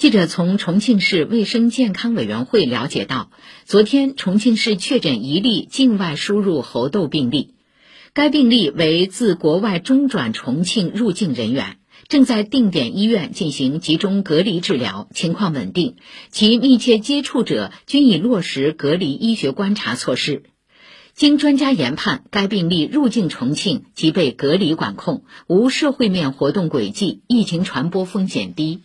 记者从重庆市卫生健康委员会了解到昨天重庆市确诊一例境外输入猴痘病例。该病例为自国外中转重庆入境人员正在定点医院进行集中隔离治疗情况稳定其密切接触者均已落实隔离医学观察措施。经专家研判该病例入境重庆即被隔离管控无社会面活动轨迹疫情传播风险低。